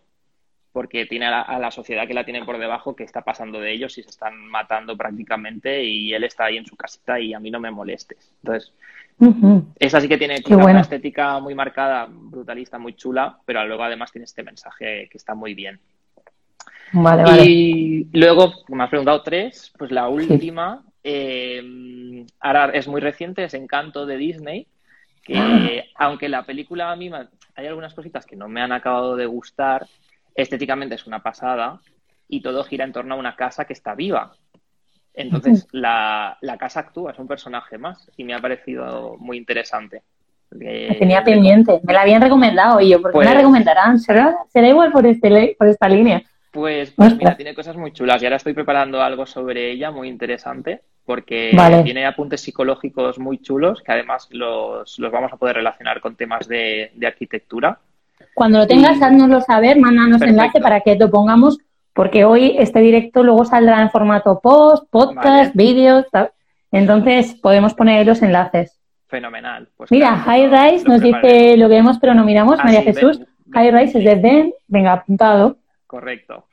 porque tiene a la, sociedad que la tiene por debajo que está pasando de ellos y se están matando prácticamente y él está ahí en su casita y a mí no me molestes. Entonces, esa sí que tiene una estética muy marcada, brutalista, muy chula, pero luego además tiene este mensaje que está muy bien. Y luego, me has preguntado tres, pues la última, eh, ahora es muy reciente, es Encanto de Disney, que ah. *clears throat* aunque la película a mí hay algunas cositas que no me han acabado de gustar, estéticamente es una pasada y todo gira en torno a una casa que está viva. Entonces, la, casa actúa, es un personaje más y me ha parecido muy interesante. tenía pendiente, me la habían recomendado y yo, ¿por qué me la pues recomendarán? ¿Será, igual por, este, por esta línea? Pues, pues mira, tiene cosas muy chulas y ahora estoy preparando algo sobre ella muy interesante porque tiene apuntes psicológicos muy chulos que además los, vamos a poder relacionar con temas de arquitectura. Cuando lo tengas, háznoslo saber, mándanos enlace para que lo pongamos, porque hoy este directo luego saldrá en formato post, podcast, vídeos, entonces podemos poner los enlaces. Fenomenal. Pues Mira, High Rise nos dice lo vemos pero no miramos, ah, María Jesús. High Rise es de Den, venga, apuntado. Correcto.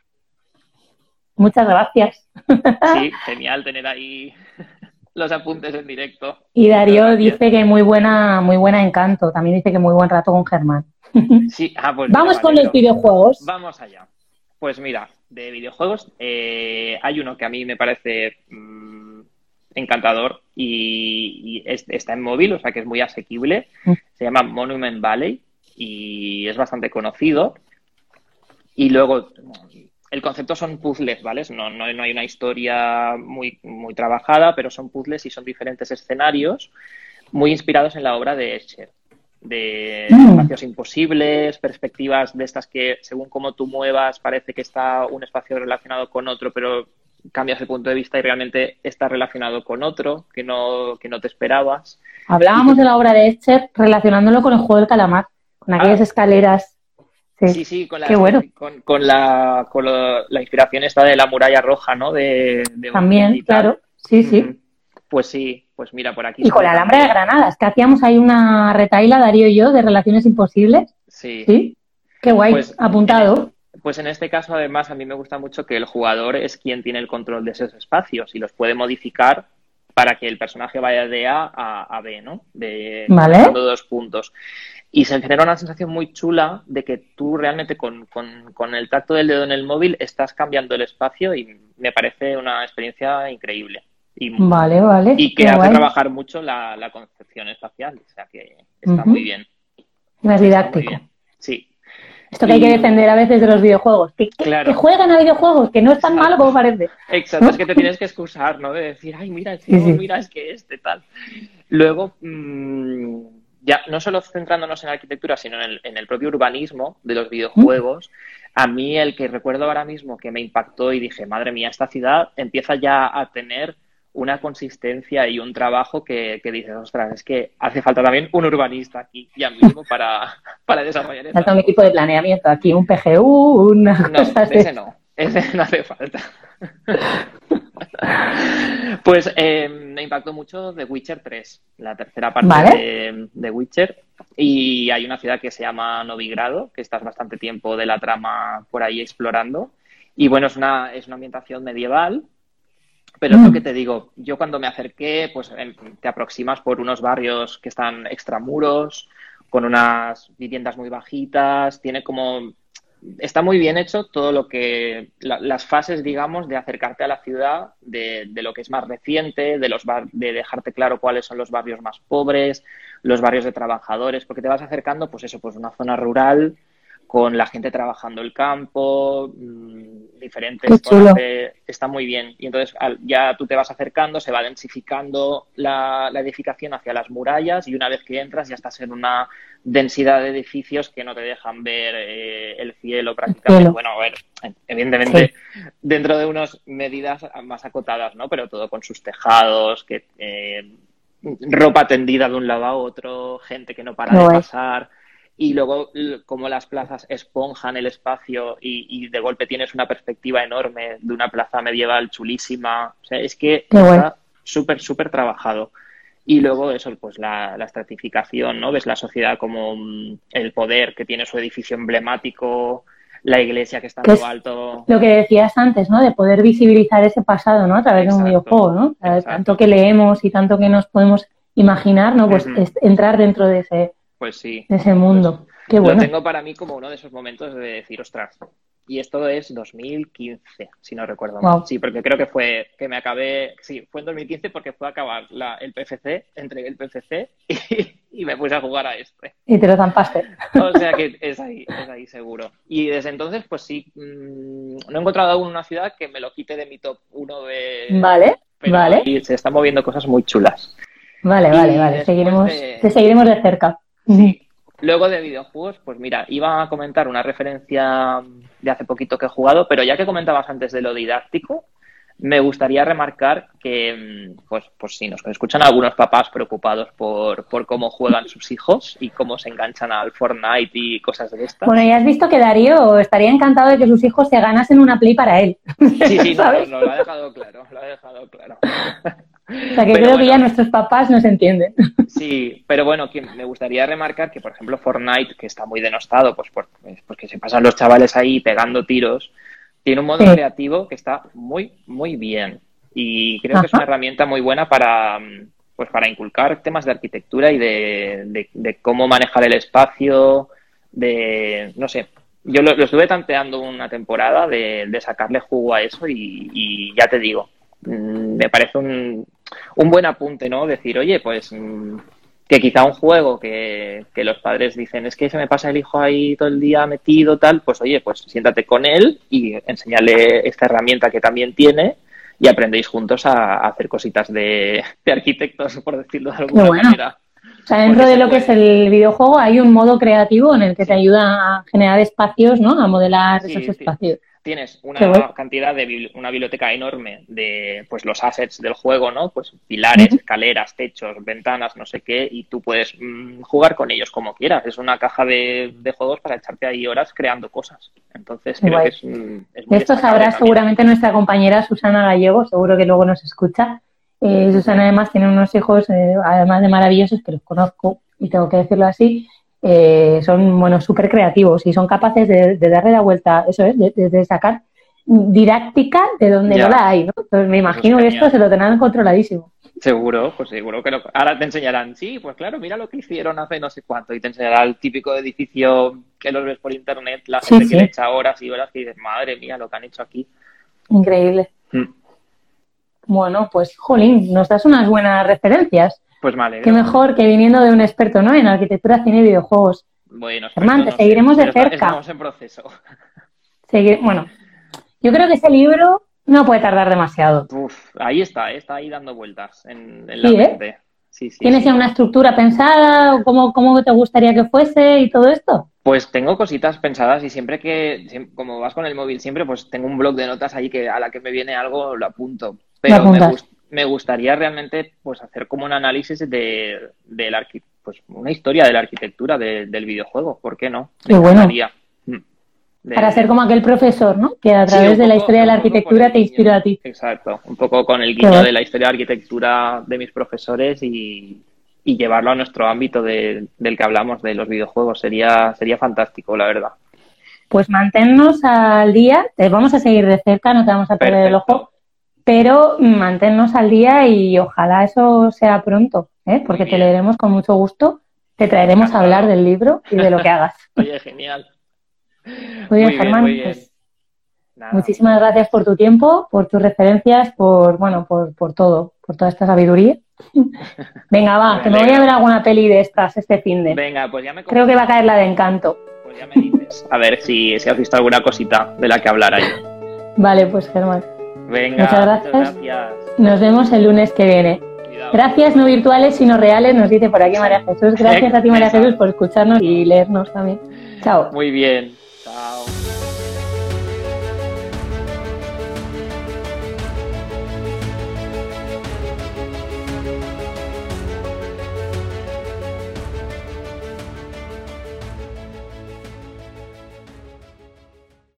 Muchas gracias. Sí, *laughs* genial tener ahí *laughs* los apuntes en directo. Y Darío dice que muy buena, muy buena encanto. También dice que muy buen rato con Germán. *laughs* Sí, ah, pues Vamos con los videojuegos. Vamos allá. Pues mira, de videojuegos eh, hay uno que a mí me parece mm, encantador y, está en móvil, o sea que es muy asequible. Mm. Se llama Monument Valley y es bastante conocido. Y luego, el concepto son puzzles, ¿vale? No, no, hay una historia muy, muy trabajada, pero son puzzles y son diferentes escenarios muy inspirados en la obra de Escher de mm. espacios imposibles, perspectivas de estas que según cómo tú muevas parece que está un espacio relacionado con otro, pero cambias el punto de vista y realmente está relacionado con otro que no, que no te esperabas. Hablábamos de la obra de Escher relacionándolo con el juego del calamar, con aquellas ah. escaleras. Sí, sí, con, la, con, la, con la inspiración esta de la muralla roja, ¿no? De, También, claro, sí, sí. Pues sí, pues mira, por aquí. Y con la alambre de granadas, que hacíamos ahí una retaila, Darío y yo, de relaciones imposibles. Sí. Sí. Qué guay, pues, apuntado. pues en este caso, además, a mí me gusta mucho que el jugador es quien tiene el control de esos espacios y los puede modificar para que el personaje vaya de A a, B, ¿no? De ¿Vale? dos puntos. Y se genera una sensación muy chula de que tú realmente con, con, con, el tacto del dedo en el móvil estás cambiando el espacio y me parece una experiencia increíble. Y, vale, vale. Y que hace trabajar mucho la, concepción espacial, o sea que está muy bien. Más didáctico. Sí. Esto que hay que defender a veces de los videojuegos. Que, juegan a videojuegos, que no es tan malo como parece. Exacto, es que te tienes que excusar, ¿no? De decir, ay, mira, mira, es que este tal. Luego, mm, ya no solo centrándonos en arquitectura, sino en el, propio urbanismo de los videojuegos, a mí el que recuerdo ahora mismo que me impactó y dije, madre mía, esta ciudad empieza ya a tener una consistencia y un trabajo que, que dices, ostras, es que hace falta también un urbanista aquí ya mismo para, *laughs* para desarrollar Falta un equipo de planeamiento aquí, un PGU, una... No, ese no, ese no hace falta. *laughs* pues eh, me impactó mucho The Witcher 3, la tercera parte de, de, Witcher. Y hay una ciudad que se llama Novigrado, que estás bastante tiempo de la trama por ahí explorando. Y bueno, es una, es una ambientación medieval, pero es lo mm. que te digo, yo cuando me acerqué, pues te aproximas por unos barrios que están extramuros, con unas viviendas muy bajitas, tiene como está muy bien hecho todo lo que las fases, digamos, de acercarte a la ciudad, de, lo que es más reciente, de los de dejarte claro cuáles son los barrios más pobres, los barrios de trabajadores, porque te vas acercando, pues eso, pues una zona rural con la gente trabajando el campo, mm, diferentes está muy bien. Y entonces ya tú te vas acercando, se va densificando la, edificación hacia las murallas y una vez que entras ya estás en una densidad de edificios que no te dejan ver eh, el cielo prácticamente. Bueno, a ver, evidentemente dentro de unas medidas más acotadas, ¿no? Pero todo con sus tejados, que eh, ropa tendida de un lado a otro, gente que no para de pasar y luego como las plazas esponjan el espacio y, de golpe tienes una perspectiva enorme de una plaza medieval chulísima. O sea, es que está súper, súper trabajado. Y luego eso, pues la, la, estratificación, ¿no? Ves la sociedad como mm, el poder que tiene su edificio emblemático, la iglesia que está en lo alto. Lo que decías antes, ¿no? De poder visibilizar ese pasado, ¿no? A través de un videojuego, ¿no? Tanto que leemos y tanto que nos podemos imaginar, ¿no? Pues entrar dentro de ese pues sí. Ese mundo. Pues Qué bueno. Lo tengo para mí como uno de esos momentos de decir, ostras. Y esto es 2015, si no recuerdo mal. Sí, porque creo que fue que me acabé. Sí, fue en 2015 porque fue a acabar la, el PFC, entregué el PFC *laughs* y, me puse a jugar a este. Y te lo zampaste. *laughs* O sea que es ahí, es ahí seguro. Y desde entonces, pues sí, mm, no he encontrado aún una ciudad que me lo quite de mi top 1 de. Vale, vale. Y se están moviendo cosas muy chulas. Vale, vale, vale. Seguiremos, Te seguiremos de cerca. Sí. Luego de videojuegos, pues mira, iba a comentar una referencia de hace poquito que he jugado, pero ya que comentabas antes de lo didáctico, me gustaría remarcar que, mm, pues, pues sí, nos escuchan algunos papás preocupados por, por cómo juegan sus hijos y cómo se enganchan al Fortnite y cosas de estas. Bueno, ya has visto que Darío estaría encantado de que sus hijos se ganasen una Play para él. Sí, sí, *laughs* no, no, lo ha dejado claro, lo ha dejado claro. *laughs* O sea, que creo que ya nuestros papás nos entienden. *laughs* Sí, pero bueno, me gustaría remarcar que, por ejemplo, Fortnite, que está muy denostado, pues, pues porque se pasan los chavales ahí pegando tiros, tiene un modo creativo que está muy, muy bien. Y creo que es una herramienta muy buena para, pues, para inculcar temas de arquitectura y de, de, cómo manejar el espacio, de, no sé, yo lo, estuve tanteando una temporada de, de sacarle jugo a eso y, y ya te digo, Mm, me parece un, un buen apunte, ¿no? Decir, oye, pues mm, que quizá un juego que, que, los padres dicen es que se me pasa el hijo ahí todo el día metido, tal, pues oye, pues siéntate con él y enseñale esta herramienta que también tiene y aprendéis juntos a, hacer cositas de, de, arquitectos, *laughs* por decirlo de alguna manera. O sea, dentro de lo que es el videojuego hay un modo creativo en el que te ayuda a generar espacios, ¿no? A modelar esos espacios tienes una cantidad de una biblioteca enorme de pues los assets del juego, ¿no? Pues pilares, escaleras, techos, ventanas, no sé qué, y tú puedes mm, jugar con ellos como quieras. Es una caja de, juegos para echarte ahí horas creando cosas. Entonces creo que es, Esto sabrá seguramente nuestra compañera Susana Gallego, seguro que luego nos escucha. Eh, Susana además tiene unos hijos, eh, además de maravillosos, que los conozco y tengo que decirlo así, eh, son bueno súper creativos y son capaces de, darle la vuelta, eso es, de, sacar didáctica de donde no la hay, ¿no? Entonces me imagino que esto se lo tendrán controladísimo. Seguro, pues seguro que ahora te enseñarán, sí, pues claro, mira lo que hicieron hace no sé cuánto y te enseñará el típico edificio que los ves por internet, la gente que le echa horas y horas y dices, madre mía, lo que han hecho aquí. Increíble. Mm. Bueno, pues, jolín, nos das unas buenas referencias. Pues vale. Qué mejor que viniendo de un experto, ¿no? En arquitectura, cine y videojuegos. Bueno, Germán, te seguiremos de cerca. Estamos en proceso. Seguir- bueno, yo creo que ese libro no puede tardar demasiado. Uf, ahí está, eh, está ahí dando vueltas en, en la Sí, ¿eh? mente. Sí, sí, ¿Tienes ya una estructura pensada? o ¿Cómo, ¿Cómo te gustaría que fuese y todo esto? Pues tengo cositas pensadas y siempre que, como vas con el móvil siempre, pues tengo un blog de notas ahí que a la que me viene algo lo apunto. Pero me, gus- me gustaría realmente pues hacer como un análisis de, del arqui- pues una historia de la arquitectura de- del videojuego, ¿por qué no? Qué bueno. Mm. De- Para ser como aquel profesor, ¿no? Que a Sí, través de la historia de la arquitectura te inspiró a ti. Exacto, un poco con el guiño de la historia de arquitectura de mis profesores y, y llevarlo a nuestro ámbito de- del que hablamos, de los videojuegos. Sería, sería fantástico, la verdad. Pues manténnos al día, te vamos a seguir de cerca, no te vamos a perder el ojo, pero manténnos al día y ojalá eso sea pronto, ¿eh? porque te leeremos con mucho gusto, te traeremos a hablar del libro y de lo que hagas. *laughs* Oye, genial. Muy bien, Germán, muy bien. pues Nada, muchísimas gracias por tu tiempo, por tus referencias, por, bueno, por, por todo, por toda esta sabiduría. *laughs* Venga, va, que me voy a ver alguna peli de estas este fin de. Venga, pues ya me Creo que va a caer la de Encanto. pues ya me dices. A ver si, si has visto alguna cosita de la que hablar ahí. Vale, pues Germán, Venga, Muchas gracias. gracias. nos vemos el lunes que viene. Cuidado. Gracias, no virtuales, sino reales, nos dice por aquí María Jesús. Gracias a ti, María. Jesús, por escucharnos y leernos también. Chao. Muy bien. Chao.